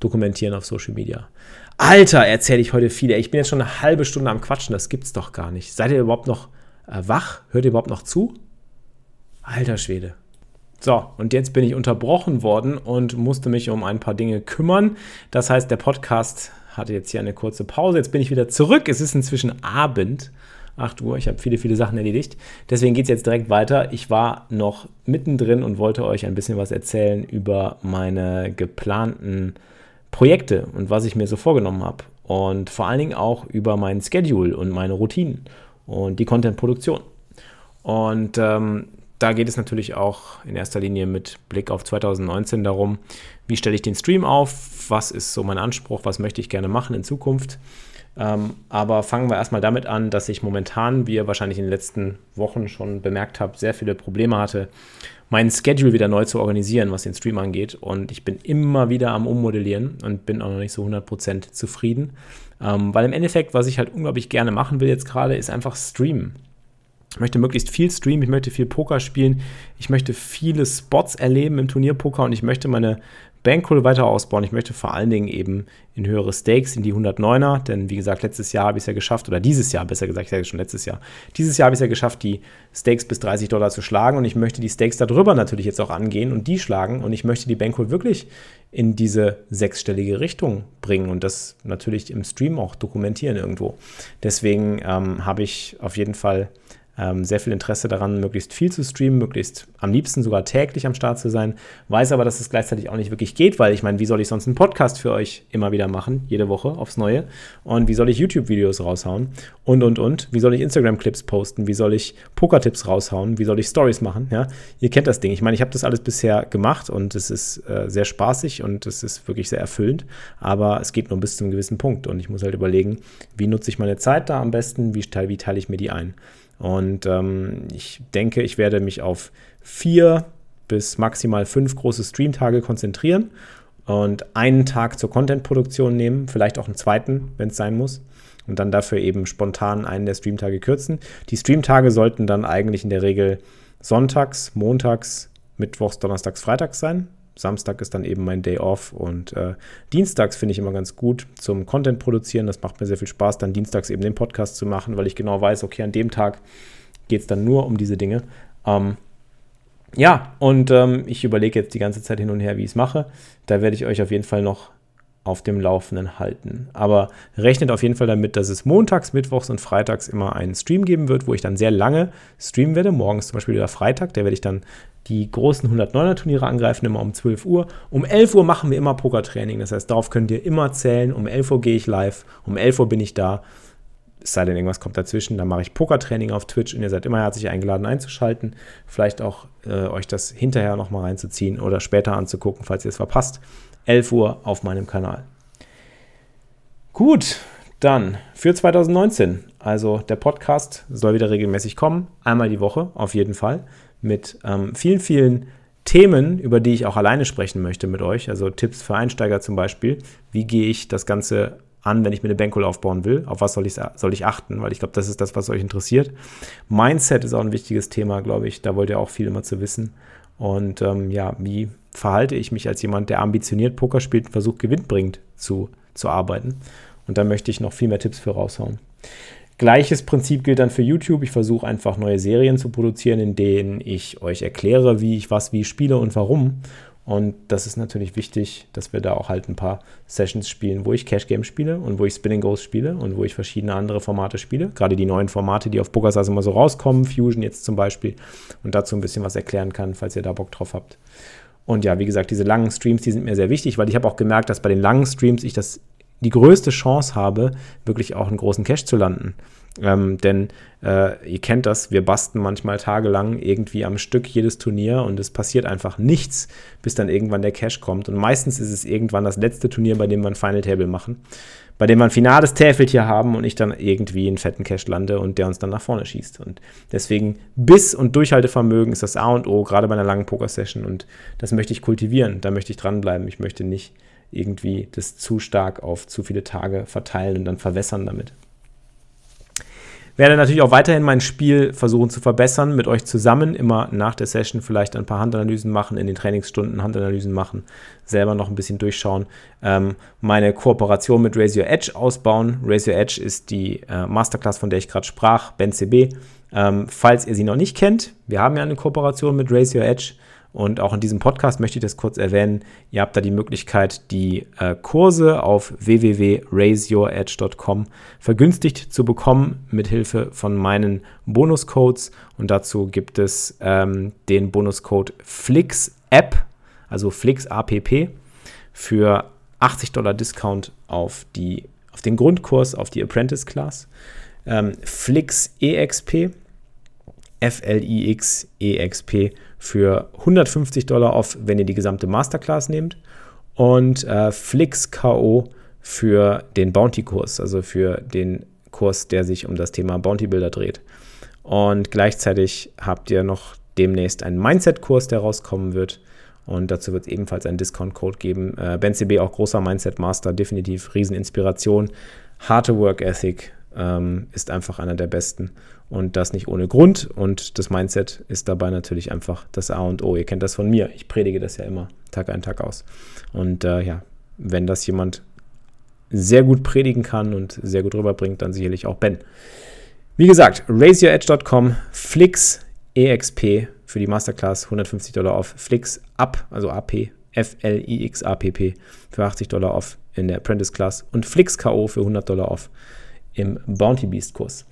dokumentieren auf Social Media. Alter, erzähle ich heute viel. Ich bin jetzt schon eine halbe Stunde am Quatschen, das gibt's doch gar nicht. Seid ihr überhaupt noch äh, wach? Hört ihr überhaupt noch zu? Alter Schwede. So, und jetzt bin ich unterbrochen worden und musste mich um ein paar Dinge kümmern. Das heißt, der Podcast hatte jetzt hier eine kurze Pause. Jetzt bin ich wieder zurück. Es ist inzwischen Abend. 8 Uhr. Ich habe viele, viele Sachen erledigt. Deswegen geht es jetzt direkt weiter. Ich war noch mittendrin und wollte euch ein bisschen was erzählen über meine geplanten Projekte und was ich mir so vorgenommen habe. Und vor allen Dingen auch über mein Schedule und meine Routinen und die Content-Produktion. Und ähm, da geht es natürlich auch in erster Linie mit Blick auf 2019 darum, wie stelle ich den Stream auf, was ist so mein Anspruch, was möchte ich gerne machen in Zukunft. Ähm, aber fangen wir erstmal damit an, dass ich momentan, wie ihr wahrscheinlich in den letzten Wochen schon bemerkt habt, sehr viele Probleme hatte, meinen Schedule wieder neu zu organisieren, was den Stream angeht. Und ich bin immer wieder am Ummodellieren und bin auch noch nicht so 100% zufrieden. Ähm, weil im Endeffekt, was ich halt unglaublich gerne machen will jetzt gerade, ist einfach streamen. Ich möchte möglichst viel streamen, ich möchte viel Poker spielen, ich möchte viele Spots erleben im Turnierpoker und ich möchte meine Bankroll weiter ausbauen. Ich möchte vor allen Dingen eben in höhere Stakes, in die 109er, denn wie gesagt, letztes Jahr habe ich es ja geschafft, oder dieses Jahr besser gesagt, ich sage schon letztes Jahr, dieses Jahr habe ich es ja geschafft, die Stakes bis 30 Dollar zu schlagen und ich möchte die Stakes darüber natürlich jetzt auch angehen und die schlagen und ich möchte die Bankroll wirklich in diese sechsstellige Richtung bringen und das natürlich im Stream auch dokumentieren irgendwo. Deswegen ähm, habe ich auf jeden Fall ähm, sehr viel Interesse daran, möglichst viel zu streamen, möglichst am liebsten sogar täglich am Start zu sein. Weiß aber, dass es gleichzeitig auch nicht wirklich geht, weil ich meine, wie soll ich sonst einen Podcast für euch immer wieder machen, jede Woche aufs Neue? Und wie soll ich YouTube-Videos raushauen? Und, und, und. Wie soll ich Instagram-Clips posten? Wie soll ich Poker-Tipps raushauen? Wie soll ich Stories machen? Ja, ihr kennt das Ding. Ich meine, ich habe das alles bisher gemacht und es ist äh, sehr spaßig und es ist wirklich sehr erfüllend, aber es geht nur bis zu einem gewissen Punkt und ich muss halt überlegen, wie nutze ich meine Zeit da am besten, wie wie teile ich mir die ein. Und ähm, ich denke, ich werde mich auf vier bis maximal fünf große Streamtage konzentrieren und einen Tag zur Contentproduktion nehmen, vielleicht auch einen zweiten, wenn es sein muss. Und dann dafür eben spontan einen der Streamtage kürzen. Die Streamtage sollten dann eigentlich in der Regel sonntags, montags, mittwochs, donnerstags, freitags sein. Samstag ist dann eben mein Day off und äh, dienstags finde ich immer ganz gut zum Content produzieren. Das macht mir sehr viel Spaß, dann dienstags eben den Podcast zu machen, weil ich genau weiß, okay, an dem Tag geht es dann nur um diese Dinge. Ähm, ja, und ähm, ich überlege jetzt die ganze Zeit hin und her, wie ich es mache. Da werde ich euch auf jeden Fall noch auf dem Laufenden halten. Aber rechnet auf jeden Fall damit, dass es montags, mittwochs und freitags immer einen Stream geben wird, wo ich dann sehr lange streamen werde. Morgens zum Beispiel wieder Freitag, der werde ich dann die großen 109er Turniere angreifen, immer um 12 Uhr. Um 11 Uhr machen wir immer Pokertraining. Das heißt, darauf könnt ihr immer zählen. Um 11 Uhr gehe ich live. Um 11 Uhr bin ich da. Es sei denn, irgendwas kommt dazwischen. Dann mache ich Pokertraining auf Twitch und ihr seid immer herzlich eingeladen einzuschalten. Vielleicht auch äh, euch das hinterher nochmal reinzuziehen oder später anzugucken, falls ihr es verpasst. 11 Uhr auf meinem Kanal. Gut, dann für 2019. Also der Podcast soll wieder regelmäßig kommen. Einmal die Woche auf jeden Fall mit ähm, vielen, vielen Themen, über die ich auch alleine sprechen möchte mit euch. Also Tipps für Einsteiger zum Beispiel. Wie gehe ich das Ganze an, wenn ich mir eine Bankroll aufbauen will? Auf was soll ich, soll ich achten? Weil ich glaube, das ist das, was euch interessiert. Mindset ist auch ein wichtiges Thema, glaube ich. Da wollt ihr auch viel immer zu wissen. Und ähm, ja, wie verhalte ich mich als jemand, der ambitioniert Poker spielt und versucht, gewinnbringend zu, zu arbeiten? Und da möchte ich noch viel mehr Tipps für raushauen. Gleiches Prinzip gilt dann für YouTube. Ich versuche einfach neue Serien zu produzieren, in denen ich euch erkläre, wie ich was wie spiele und warum. Und das ist natürlich wichtig, dass wir da auch halt ein paar Sessions spielen, wo ich Cash Game spiele und wo ich Spinning Ghost spiele und wo ich verschiedene andere Formate spiele. Gerade die neuen Formate, die auf PokerStars immer so rauskommen, Fusion jetzt zum Beispiel. Und dazu ein bisschen was erklären kann, falls ihr da Bock drauf habt. Und ja, wie gesagt, diese langen Streams, die sind mir sehr wichtig, weil ich habe auch gemerkt, dass bei den langen Streams ich das die größte Chance habe, wirklich auch einen großen Cash zu landen. Ähm, denn äh, ihr kennt das, wir basten manchmal tagelang irgendwie am Stück jedes Turnier und es passiert einfach nichts, bis dann irgendwann der Cash kommt. Und meistens ist es irgendwann das letzte Turnier, bei dem wir ein Final Table machen, bei dem wir ein finales Täfeltier haben und ich dann irgendwie einen fetten Cash lande und der uns dann nach vorne schießt. Und deswegen Biss und Durchhaltevermögen ist das A und O, gerade bei einer langen Poker-Session und das möchte ich kultivieren, da möchte ich dranbleiben. Ich möchte nicht irgendwie das zu stark auf zu viele Tage verteilen und dann verwässern damit. Werde natürlich auch weiterhin mein Spiel versuchen zu verbessern, mit euch zusammen, immer nach der Session vielleicht ein paar Handanalysen machen, in den Trainingsstunden Handanalysen machen, selber noch ein bisschen durchschauen, ähm, meine Kooperation mit Raise Your Edge ausbauen. Raise Your Edge ist die äh, Masterclass, von der ich gerade sprach, BenCB. Ähm, falls ihr sie noch nicht kennt, wir haben ja eine Kooperation mit Raise Your Edge. Und auch in diesem Podcast möchte ich das kurz erwähnen. Ihr habt da die Möglichkeit, die äh, Kurse auf www.raiseyouredge.com vergünstigt zu bekommen mit Hilfe von meinen Bonuscodes. Und dazu gibt es ähm, den Bonuscode FlixApp, also FlixApp, für 80 Dollar Discount auf, die, auf den Grundkurs, auf die Apprentice Class. Ähm, FlixEXP, F-L-I-X-E-X-P für 150 Dollar off, wenn ihr die gesamte Masterclass nehmt. Und äh, Flix KO für den Bounty-Kurs, also für den Kurs, der sich um das Thema Bounty-Builder dreht. Und gleichzeitig habt ihr noch demnächst einen Mindset-Kurs, der rauskommen wird. Und dazu wird es ebenfalls einen Discount-Code geben. Äh, Ben CB, auch großer Mindset-Master, definitiv Rieseninspiration. Harte Work Ethic ähm, ist einfach einer der besten. Und das nicht ohne Grund. Und das Mindset ist dabei natürlich einfach das A und O. Ihr kennt das von mir. Ich predige das ja immer Tag ein, Tag aus. Und äh, ja, wenn das jemand sehr gut predigen kann und sehr gut rüberbringt, dann sicherlich auch Ben. Wie gesagt, raiseyouredge.com, Flix EXP für die Masterclass 150 Dollar auf Flix ab, also AP, F-L-I-X-A-P-P für 80 Dollar auf in der Apprentice Class und Flix KO für 100 Dollar auf im Bounty Beast Kurs.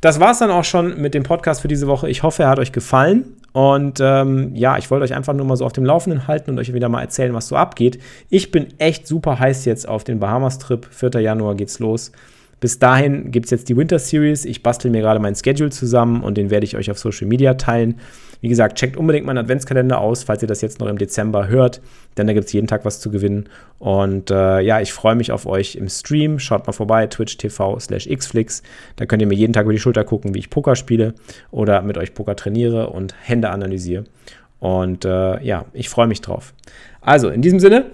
Das war es dann auch schon mit dem Podcast für diese Woche. Ich hoffe, er hat euch gefallen. Und ähm, ja, ich wollte euch einfach nur mal so auf dem Laufenden halten und euch wieder mal erzählen, was so abgeht. Ich bin echt super heiß jetzt auf den Bahamas-Trip. 4. Januar geht's los. Bis dahin gibt es jetzt die Winter Series. Ich bastel mir gerade mein Schedule zusammen und den werde ich euch auf Social Media teilen. Wie gesagt, checkt unbedingt meinen Adventskalender aus, falls ihr das jetzt noch im Dezember hört, denn da gibt es jeden Tag was zu gewinnen. Und äh, ja, ich freue mich auf euch im Stream. Schaut mal vorbei, twitch TV slash xflix. Da könnt ihr mir jeden Tag über die Schulter gucken, wie ich Poker spiele oder mit euch Poker trainiere und Hände analysiere. Und äh, ja, ich freue mich drauf. Also, in diesem Sinne,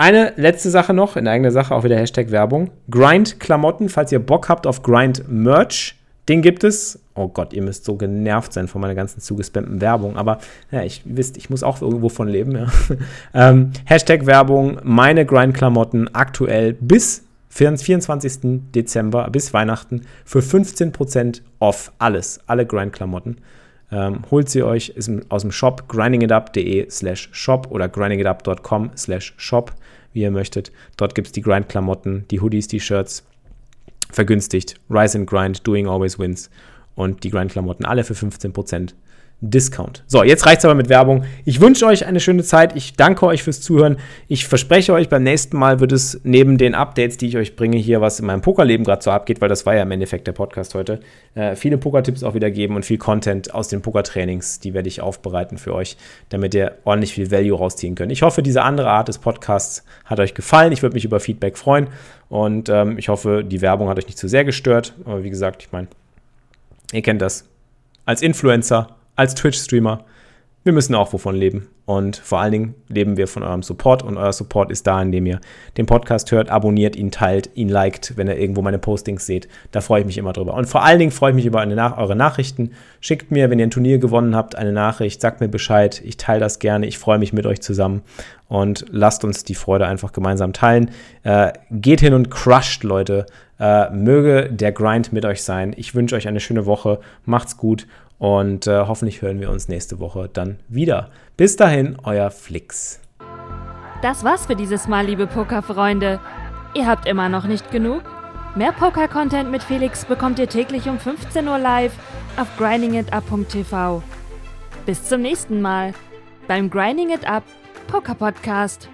eine letzte Sache noch, in eigener Sache, auch wieder Hashtag Werbung. Grind-Klamotten, falls ihr Bock habt auf Grind-Merch, den gibt es. Oh Gott, ihr müsst so genervt sein von meiner ganzen zugespammten Werbung. Aber ja, ich wisst, ich muss auch irgendwo von leben. Ja. ähm, Hashtag Werbung, meine Grind-Klamotten aktuell bis 24. Dezember, bis Weihnachten für 15% off. Alles, alle Grind-Klamotten. Ähm, holt sie euch aus dem Shop grindingitup.de slash shop oder grindingitup.com slash shop wie ihr möchtet. Dort gibt es die Grind-Klamotten, die Hoodies, die Shirts, vergünstigt. Rise and Grind, Doing Always Wins und die Grind-Klamotten alle für 15% Discount. So, jetzt reicht es aber mit Werbung. Ich wünsche euch eine schöne Zeit. Ich danke euch fürs Zuhören. Ich verspreche euch, beim nächsten Mal wird es neben den Updates, die ich euch bringe, hier, was in meinem Pokerleben gerade so abgeht, weil das war ja im Endeffekt der Podcast heute, äh, viele Pokertipps auch wieder geben und viel Content aus den Pokertrainings, die werde ich aufbereiten für euch, damit ihr ordentlich viel Value rausziehen könnt. Ich hoffe, diese andere Art des Podcasts hat euch gefallen. Ich würde mich über Feedback freuen und ähm, ich hoffe, die Werbung hat euch nicht zu sehr gestört. Aber wie gesagt, ich meine, ihr kennt das. Als Influencer als Twitch-Streamer, wir müssen auch wovon leben. Und vor allen Dingen leben wir von eurem Support. Und euer Support ist da, indem ihr den Podcast hört, abonniert ihn, teilt, ihn liked, wenn ihr irgendwo meine Postings seht. Da freue ich mich immer drüber. Und vor allen Dingen freue ich mich über Nach eure Nachrichten. Schickt mir, wenn ihr ein Turnier gewonnen habt, eine Nachricht. Sagt mir Bescheid. Ich teile das gerne. Ich freue mich mit euch zusammen. Und lasst uns die Freude einfach gemeinsam teilen. Äh, geht hin und crusht, Leute. Äh, möge der Grind mit euch sein. Ich wünsche euch eine schöne Woche. Macht's gut und äh, hoffentlich hören wir uns nächste Woche dann wieder. Bis dahin, euer Flix. Das war's für dieses Mal, liebe Pokerfreunde. Ihr habt immer noch nicht genug? Mehr Poker-Content mit Felix bekommt ihr täglich um 15 Uhr live auf grindingitup.tv. Bis zum nächsten Mal beim Grinding It Up Poker Podcast.